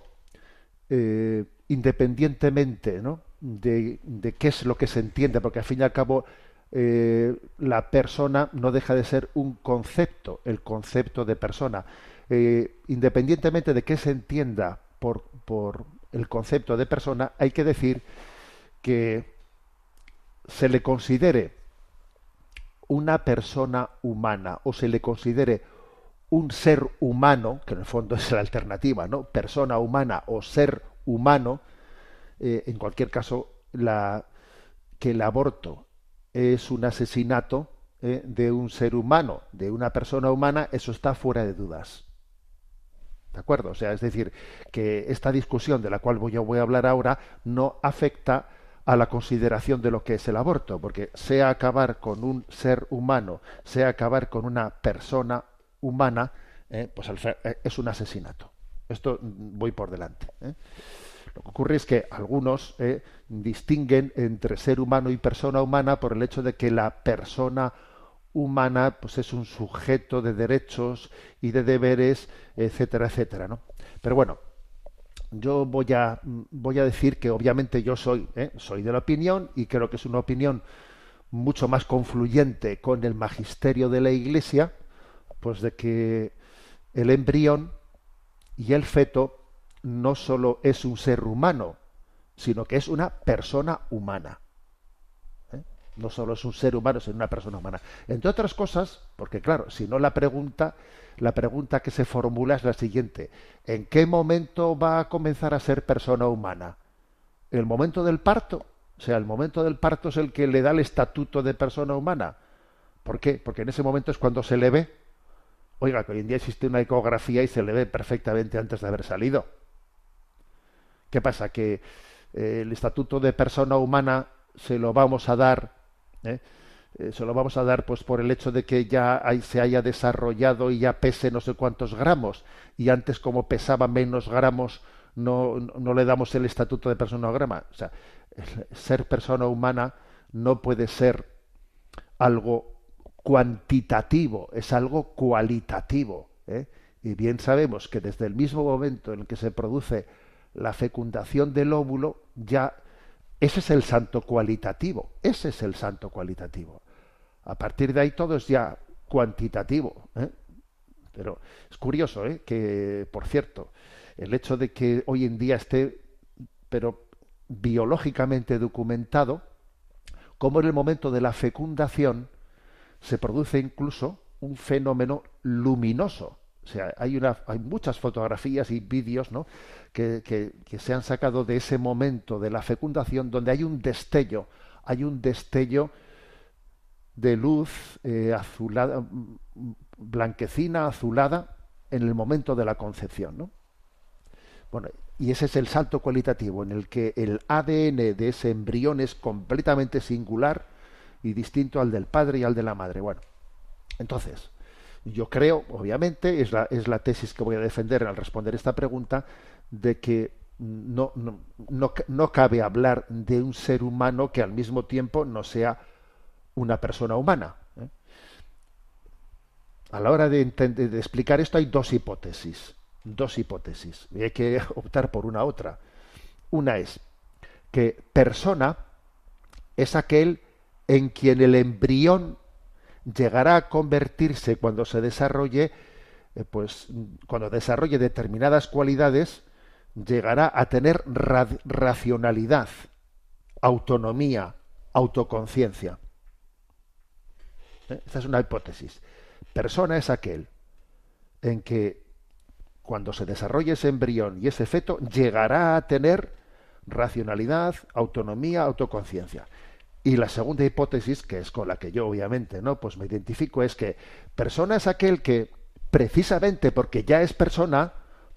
independientemente de, de, qué es lo que se entiende, porque al fin y al cabo eh, la persona no deja de ser un concepto, el concepto de persona. Eh, independientemente de qué se entienda por, por el concepto de persona, hay que decir que se le considere una persona humana o se le considere un ser humano, que en el fondo es la alternativa, ¿no? Persona humana o ser humano, eh, en cualquier caso, la, que el aborto es un asesinato eh, de un ser humano, de una persona humana, eso está fuera de dudas. ¿De acuerdo? O sea, es decir, que esta discusión de la cual yo voy a hablar ahora no afecta a la consideración de lo que es el aborto, porque sea acabar con un ser humano, sea acabar con una persona humana, eh, pues eh, es un asesinato. Esto mm, voy por delante. Lo que ocurre es que algunos eh, distinguen entre ser humano y persona humana por el hecho de que la persona humana pues es un sujeto de derechos y de deberes, etcétera, etcétera, ¿no? Pero bueno, yo voy a voy a decir que obviamente yo soy eh, soy de la opinión y creo que es una opinión mucho más confluyente con el magisterio de la Iglesia, pues de que el embrión y el feto no solo es un ser humano, sino que es una persona humana. No solo es un ser humano, sino una persona humana. Entre otras cosas, porque claro, si no la pregunta, la pregunta que se formula es la siguiente: ¿en qué momento va a comenzar a ser persona humana? ¿El momento del parto? O sea, el momento del parto es el que le da el estatuto de persona humana. ¿Por qué? Porque en ese momento es cuando se le ve. Oiga, que hoy en día existe una ecografía y se le ve perfectamente antes de haber salido. ¿Qué pasa? Que eh, el estatuto de persona humana se lo vamos a dar, ¿eh? Eh, se lo vamos a dar pues por el hecho de que ya se haya desarrollado y ya pese no sé cuántos gramos y antes como pesaba menos gramos no, no le damos el estatuto de persona grama. O sea, ser persona humana no puede ser algo cuantitativo, es algo cualitativo. Y bien sabemos que desde el mismo momento en el que se produce la fecundación del óvulo, ya ese es el santo cualitativo, ese es el santo cualitativo. A partir de ahí todo es ya cuantitativo. ¿eh? Pero es curioso ¿eh? que, por cierto, el hecho de que hoy en día esté, pero biológicamente documentado, como en el momento de la fecundación se produce incluso un fenómeno luminoso, sea, hay, muchas fotografías y vídeos ¿no? que, que, se han sacado de ese momento de la fecundación donde hay un destello, hay un destello de luz eh, azulada, blanquecina, azulada, en el momento de la concepción. ¿no? Bueno, y ese es el salto cualitativo en el que el ADN de ese embrión es completamente singular y distinto al del padre y al de la madre. Bueno, entonces, yo creo, obviamente, es la, es la tesis que voy a defender al responder esta pregunta, de que no, no, no, cabe hablar de un ser humano que al mismo tiempo no sea una persona humana. ¿eh? A la hora de, de explicar esto hay dos hipótesis dos hipótesis y hay que optar por una otra. Una es que persona es aquel en quien el embrión llegará a convertirse cuando se desarrolle, eh, pues cuando desarrolle determinadas cualidades, llegará a tener racionalidad, autonomía, autoconciencia. ¿Eh? Esta es una hipótesis. Persona es aquel en que cuando se desarrolle ese embrión y ese feto, llegará a tener racionalidad, autonomía, autoconciencia. Y la segunda hipótesis, que es con la que yo obviamente no, pues me identifico, es que persona es aquel que precisamente porque ya es persona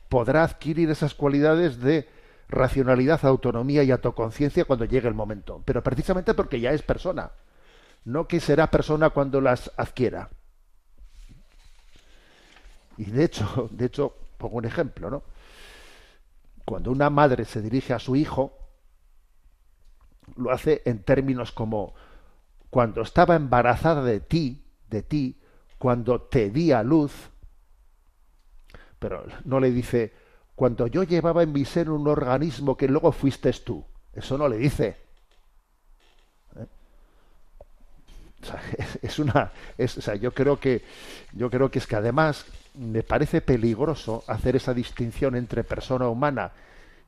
podrá adquirir esas cualidades de racionalidad, autonomía y autoconciencia cuando llegue el momento. Pero precisamente porque ya es persona, no que será persona cuando las adquiera. Y de hecho, de hecho, Pongo un ejemplo, ¿no? Cuando una madre se dirige a su hijo, lo hace en términos como cuando estaba embarazada de ti, de ti, cuando te di a luz, pero no le dice cuando yo llevaba en mi ser un organismo que luego fuiste tú. Eso no le dice. ¿Eh? es, una, es, o sea, yo creo que, yo creo que es que además me parece peligroso hacer esa distinción entre persona humana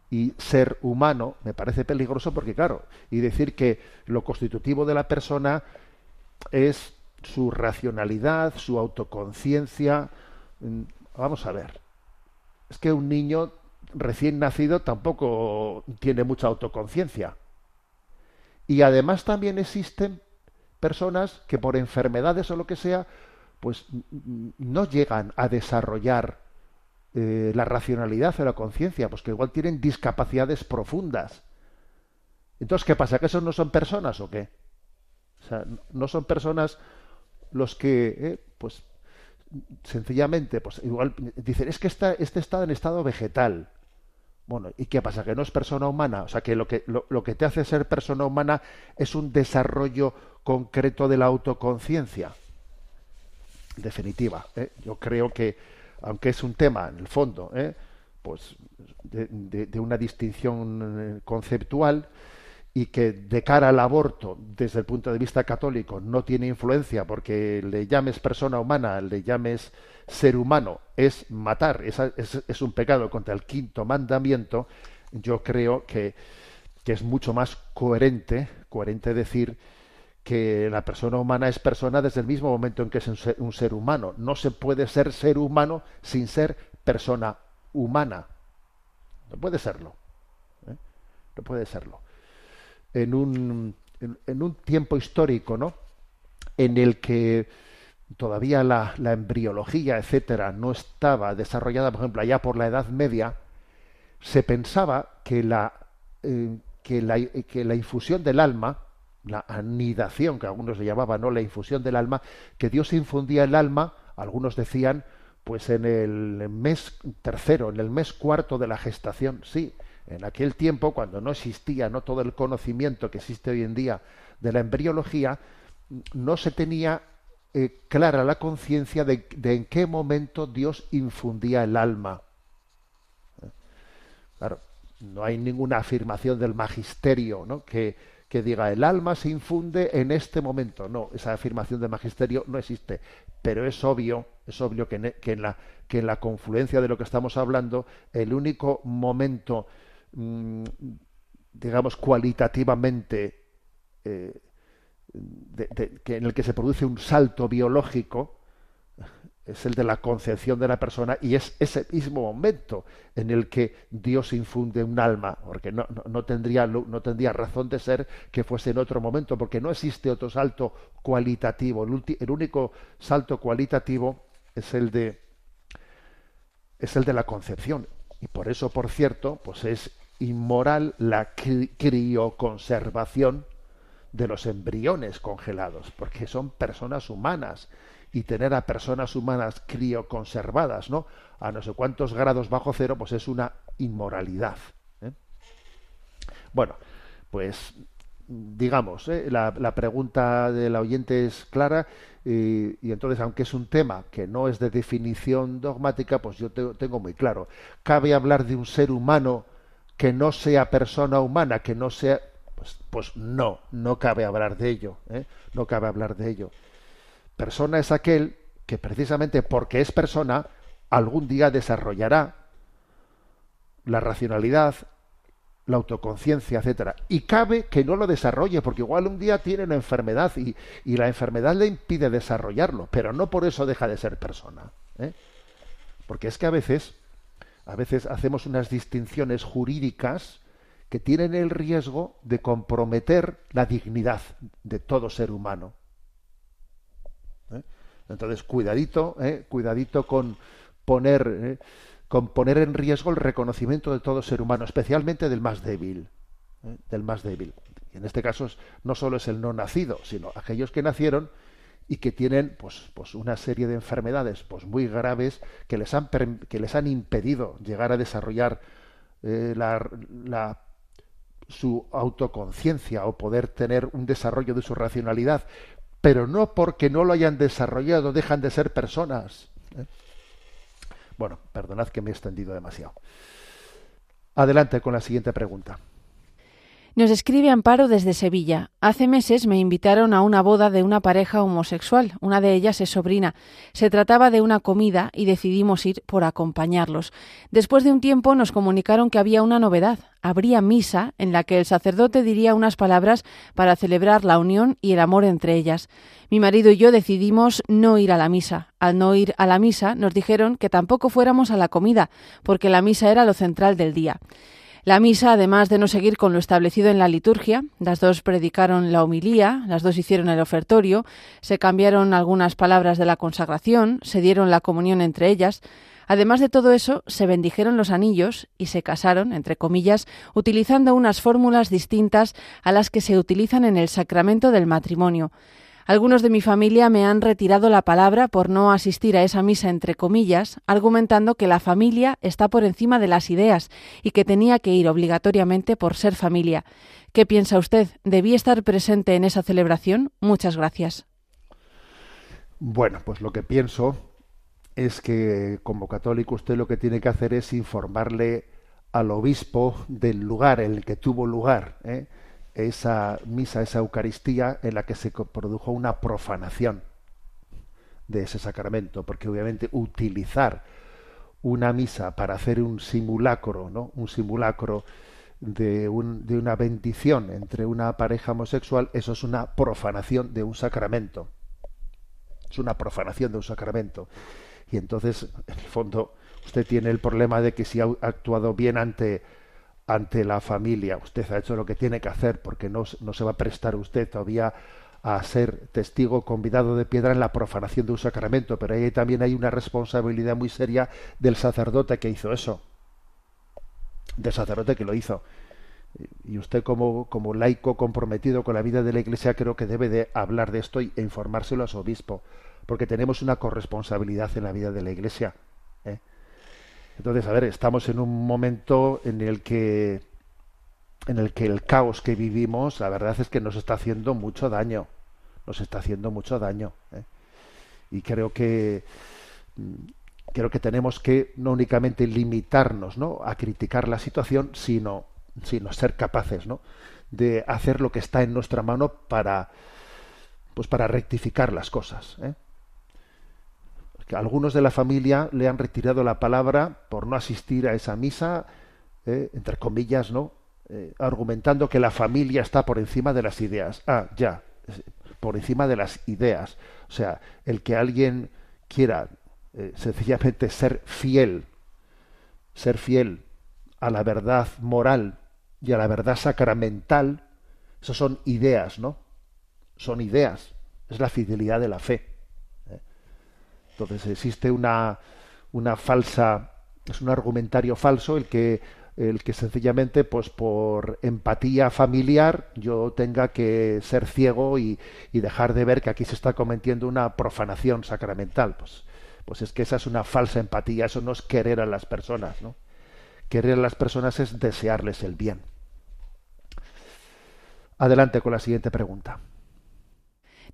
y ser humano, me parece peligroso porque, claro, y decir que lo constitutivo de la persona es su racionalidad, su autoconciencia. Mm, vamos a ver. Es que un niño recién nacido tampoco tiene mucha autoconciencia. Y además también existen personas que por enfermedades o lo que sea, pues no llegan a desarrollar eh, la racionalidad o la conciencia, pues que igual tienen discapacidades profundas. Entonces, ¿qué pasa? ¿Que esos no son personas o qué? O sea, no son personas los que, eh, pues, sencillamente, pues igual dicen, es que este está en estado vegetal. Bueno, ¿y qué pasa? ¿Que no es persona humana? O sea, que lo que, lo que te hace ser persona humana es un desarrollo concreto de la autoconciencia definitiva. ¿eh? Yo creo que, aunque es un tema, en el fondo, ¿eh? pues de, una distinción eh, conceptual y que de cara al aborto, desde el punto de vista católico, no tiene influencia porque le llames persona humana, le llames ser humano, es matar, es, es, un pecado contra el quinto mandamiento, yo creo que, que es mucho más coherente, coherente decir que la persona humana es persona desde el mismo momento en que es un ser, humano. No se puede ser ser humano sin ser persona humana. No puede serlo. ¿eh? No puede serlo. En un, en, un tiempo histórico, ¿no? En el que todavía la, embriología, etcétera, no estaba desarrollada, por ejemplo, allá por la Edad Media, se pensaba que la, eh, que la, que la infusión del alma la anidación, que algunos le llamaban, ¿no? la infusión del alma, que Dios infundía el alma, algunos decían, pues en el mes tercero, en el mes cuarto de la gestación, sí, en aquel tiempo, cuando no existía no todo el conocimiento que existe hoy en día de la embriología, no se tenía eh, clara la conciencia de, en qué momento Dios infundía el alma. Claro, no hay ninguna afirmación del magisterio ¿no? que, que diga el alma se infunde en este momento. No, esa afirmación del magisterio no existe. Pero es obvio, es obvio que en, la, que en la confluencia de lo que estamos hablando, el único momento, mm, digamos, cualitativamente eh, que en el que se produce un salto biológico es el de la concepción de la persona y es ese mismo momento en el que Dios infunde un alma, porque no, no, tendría, no tendría razón de ser que fuese en otro momento, porque no existe otro salto cualitativo. El, único salto cualitativo es el de es el de la concepción. Y por eso, por cierto, pues es inmoral la crioconservación de los embriones congelados, porque son personas humanas y tener a personas humanas crioconservadas, ¿no? A no sé cuántos grados bajo cero, pues es una inmoralidad. ¿eh? Bueno, pues digamos, ¿eh? la, pregunta del oyente es clara y, entonces, aunque es un tema que no es de definición dogmática, pues yo tengo muy claro. ¿Cabe hablar de un ser humano que no sea persona humana, que no sea... Pues, pues no, no cabe hablar de ello, ¿eh? no cabe hablar de ello. Persona es aquel que precisamente porque es persona, algún día desarrollará la racionalidad, la autoconciencia, etcétera. Y cabe que no lo desarrolle, porque igual un día tiene una enfermedad y, la enfermedad le impide desarrollarlo, pero no por eso deja de ser persona. ¿eh? Porque es que a veces, a veces hacemos unas distinciones jurídicas que tienen el riesgo de comprometer la dignidad de todo ser humano. Entonces, cuidadito, ¿eh? cuidadito con poner, ¿eh? con poner en riesgo el reconocimiento de todo ser humano, especialmente del más débil, ¿eh? del más débil. Y en este caso no solo es el no nacido, sino aquellos que nacieron y que tienen pues, pues una serie de enfermedades pues muy graves que les han que les han impedido llegar a desarrollar la, la, su autoconciencia o poder tener un desarrollo de su racionalidad pero no porque no lo hayan desarrollado dejan de ser personas. ¿eh? Bueno, perdonad que me he extendido demasiado. Adelante con la siguiente pregunta. Nos escribe Amparo desde Sevilla. Hace meses me invitaron a una boda de una pareja homosexual. Una de ellas es sobrina. Se trataba de una comida y decidimos ir por acompañarlos. Después de un tiempo nos comunicaron que había una novedad. Habría misa en la que el sacerdote diría unas palabras para celebrar la unión y el amor entre ellas. Mi marido y yo decidimos no ir a la misa. Al no ir a la misa nos dijeron que tampoco fuéramos a la comida, porque la misa era lo central del día. La misa, además de no seguir con lo establecido en la liturgia, las dos predicaron la homilía, las dos hicieron el ofertorio, se cambiaron algunas palabras de la consagración, se dieron la comunión entre ellas. Además de todo eso, se bendijeron los anillos y se casaron, entre comillas, utilizando unas fórmulas distintas a las que se utilizan en el sacramento del matrimonio. Algunos de mi familia me han retirado la palabra por no asistir a esa misa entre comillas, argumentando que la familia está por encima de las ideas y que tenía que ir obligatoriamente por ser familia. ¿Qué piensa usted? ¿Debí estar presente en esa celebración? Muchas gracias. Bueno, pues lo que pienso es que como católico usted lo que tiene que hacer es informarle al obispo del lugar en el que tuvo lugar. ¿eh? Esa misa, esa Eucaristía en la que se produjo una profanación de ese sacramento, porque obviamente utilizar una misa para hacer un simulacro, ¿no? Un simulacro de, un, de una bendición entre una pareja homosexual, eso es una profanación de un sacramento. Es una profanación de un sacramento. Y entonces, en el fondo, usted tiene el problema de que si ha actuado bien ante ante la familia. Usted ha hecho lo que tiene que hacer porque no, no se va a prestar usted todavía a ser testigo convidado de piedra en la profanación de un sacramento, pero ahí también hay una responsabilidad muy seria del sacerdote que hizo eso, del sacerdote que lo hizo. Y usted como, como laico comprometido con la vida de la Iglesia creo que debe de hablar de esto e informárselo a su obispo, porque tenemos una corresponsabilidad en la vida de la Iglesia. ¿eh? Entonces, a ver, estamos en un momento en el que en el que el caos que vivimos, la verdad es que nos está haciendo mucho daño, nos está haciendo mucho daño. ¿eh? Y creo que mm, creo que tenemos que no únicamente limitarnos, ¿no? a criticar la situación, sino sino ser capaces, ¿no? de hacer lo que está en nuestra mano para pues para rectificar las cosas. ¿eh? Algunos de la familia le han retirado la palabra por no asistir a esa misa, eh, entre comillas, ¿no? Eh, argumentando que la familia está por encima de las ideas. Ah, ya, por encima de las ideas. O sea, el que alguien quiera eh, sencillamente ser fiel, ser fiel a la verdad moral y a la verdad sacramental, eso son ideas, ¿no? Son ideas, es la fidelidad de la fe. Entonces existe una, una falsa, es un argumentario falso el que el que sencillamente pues por empatía familiar yo tenga que ser ciego y, dejar de ver que aquí se está cometiendo una profanación sacramental. Pues pues es que esa es una falsa empatía eso no es querer a las personas no querer a las personas es desearles el bien. Adelante con la siguiente pregunta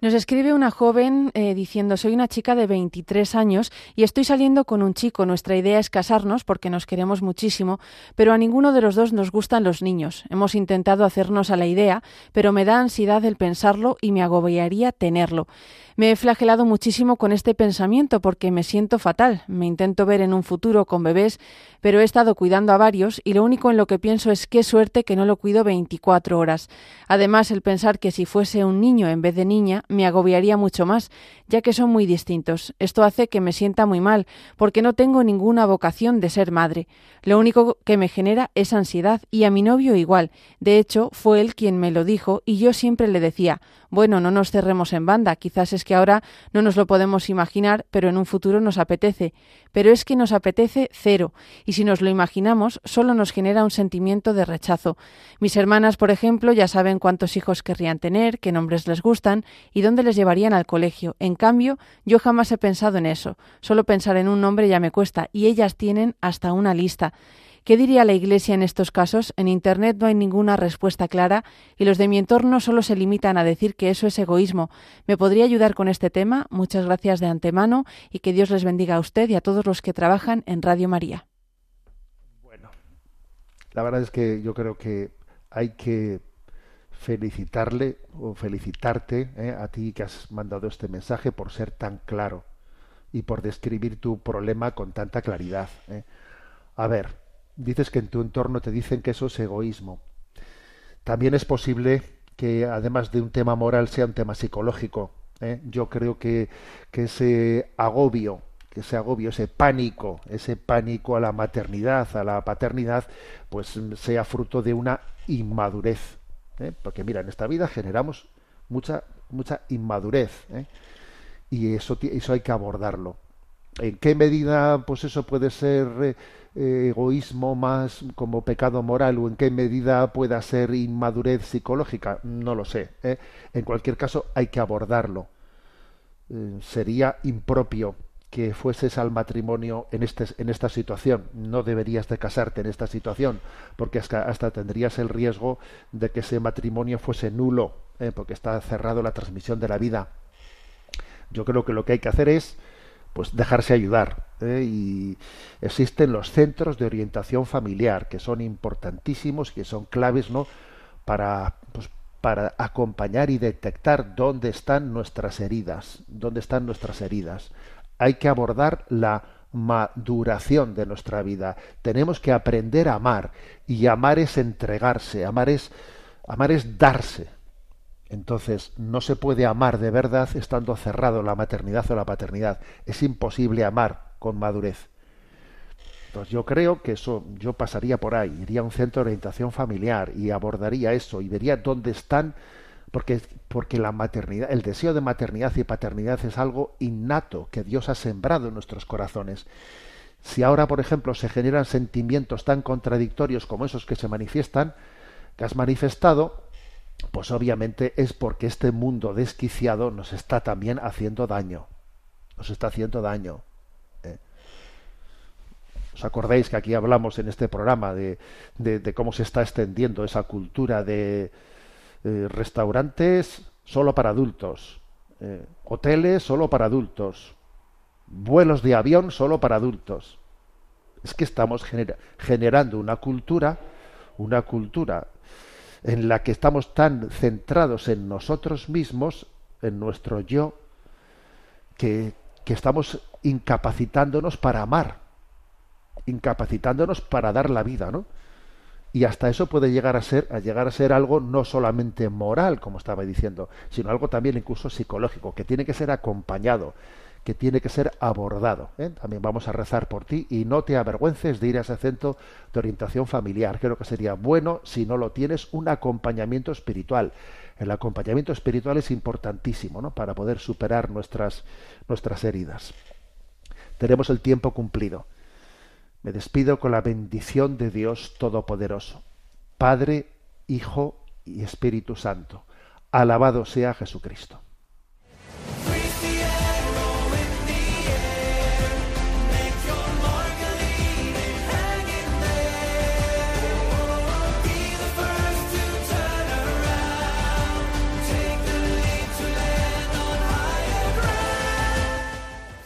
nos escribe una joven eh, diciendo, soy una chica de 23 años y estoy saliendo con un chico. Nuestra idea es casarnos porque nos queremos muchísimo, pero a ninguno de los dos nos gustan los niños. Hemos intentado hacernos a la idea, pero me da ansiedad el pensarlo y me agobiaría tenerlo. Me he flagelado muchísimo con este pensamiento porque me siento fatal. Me intento ver en un futuro con bebés, pero he estado cuidando a varios y lo único en lo que pienso es qué suerte que no lo cuido 24 horas. Además, el pensar que si fuese un niño en vez de niña me agobiaría mucho más, ya que son muy distintos. Esto hace que me sienta muy mal, porque no tengo ninguna vocación de ser madre. Lo único que me genera es ansiedad y a mi novio igual. De hecho, fue él quien me lo dijo y yo siempre le decía, bueno, no nos cerremos en banda, quizás es que ahora no nos lo podemos imaginar, pero en un futuro nos apetece. Pero es que nos apetece cero, y si nos lo imaginamos, solo nos genera un sentimiento de rechazo. Mis hermanas, por ejemplo, ya saben cuántos hijos querrían tener, qué nombres les gustan y dónde les llevarían al colegio. En cambio, yo jamás he pensado en eso. Solo pensar en un nombre ya me cuesta, y ellas tienen hasta una lista. ¿Qué diría la Iglesia en estos casos? En Internet no hay ninguna respuesta clara y los de mi entorno solo se limitan a decir que eso es egoísmo. ¿Me podría ayudar con este tema? Muchas gracias de antemano y que Dios les bendiga a usted y a todos los que trabajan en Radio María. Bueno, la verdad es que yo creo que hay que felicitarle o felicitarte eh, a ti que has mandado este mensaje por ser tan claro y por describir tu problema con tanta claridad. Eh. A ver, dices que en tu entorno te dicen que eso es egoísmo. También es posible que además de un tema moral sea un tema psicológico. ¿eh? Yo creo que, que ese agobio, que ese agobio, ese pánico, ese pánico a la maternidad, a la paternidad, pues sea fruto de una inmadurez. ¿eh? Porque mira, en esta vida generamos mucha, mucha inmadurez. ¿eh? Y eso, eso hay que abordarlo. ¿En qué medida pues eso puede ser eh, egoísmo más como pecado moral o en qué medida pueda ser inmadurez psicológica, no lo sé. ¿eh? En cualquier caso, hay que abordarlo. Eh, sería impropio que fueses al matrimonio en, este, en esta situación. No deberías de casarte en esta situación, porque hasta tendrías el riesgo de que ese matrimonio fuese nulo, porque está cerrado la transmisión de la vida. Yo creo que lo que hay que hacer es pues dejarse ayudar. ¿eh? Y existen los centros de orientación familiar, que son importantísimos, que son claves, ¿no? Para, pues, para acompañar y detectar dónde están nuestras heridas, dónde están nuestras heridas. Hay que abordar la maduración de nuestra vida. Tenemos que aprender a amar y amar es entregarse, amar es amar es darse. Entonces, no se puede amar de verdad estando cerrado la maternidad o la paternidad. Es imposible amar con madurez. Entonces, yo creo que eso, yo pasaría por ahí, iría a un centro de orientación familiar y abordaría eso y vería dónde están, porque, porque la maternidad, el deseo de maternidad y paternidad es algo innato que Dios ha sembrado en nuestros corazones. Si ahora, por ejemplo, se generan sentimientos tan contradictorios como esos que se manifiestan, que has manifestado, pues obviamente es porque este mundo desquiciado nos está también haciendo daño. Nos está haciendo daño. ¿eh? ¿Os acordáis que aquí hablamos en este programa de, cómo se está extendiendo esa cultura de eh, restaurantes solo para adultos, eh, hoteles solo para adultos, vuelos de avión solo para adultos? Es que estamos generando una cultura, una cultura en la que estamos tan centrados en nosotros mismos, en nuestro yo, que, que estamos incapacitándonos para amar, incapacitándonos para dar la vida, ¿no? Y hasta eso puede llegar a ser, a llegar a ser algo no solamente moral, como estaba diciendo, sino algo también incluso psicológico, que tiene que ser acompañado, que tiene que ser abordado. ¿eh? También vamos a rezar por ti y no te avergüences de ir a ese centro de orientación familiar. Creo que sería bueno, si no lo tienes, un acompañamiento espiritual. El acompañamiento espiritual es importantísimo ¿no? para poder superar nuestras, nuestras heridas. Tenemos el tiempo cumplido. Me despido con la bendición de Dios Todopoderoso, Padre, Hijo y Espíritu Santo. Alabado sea Jesucristo.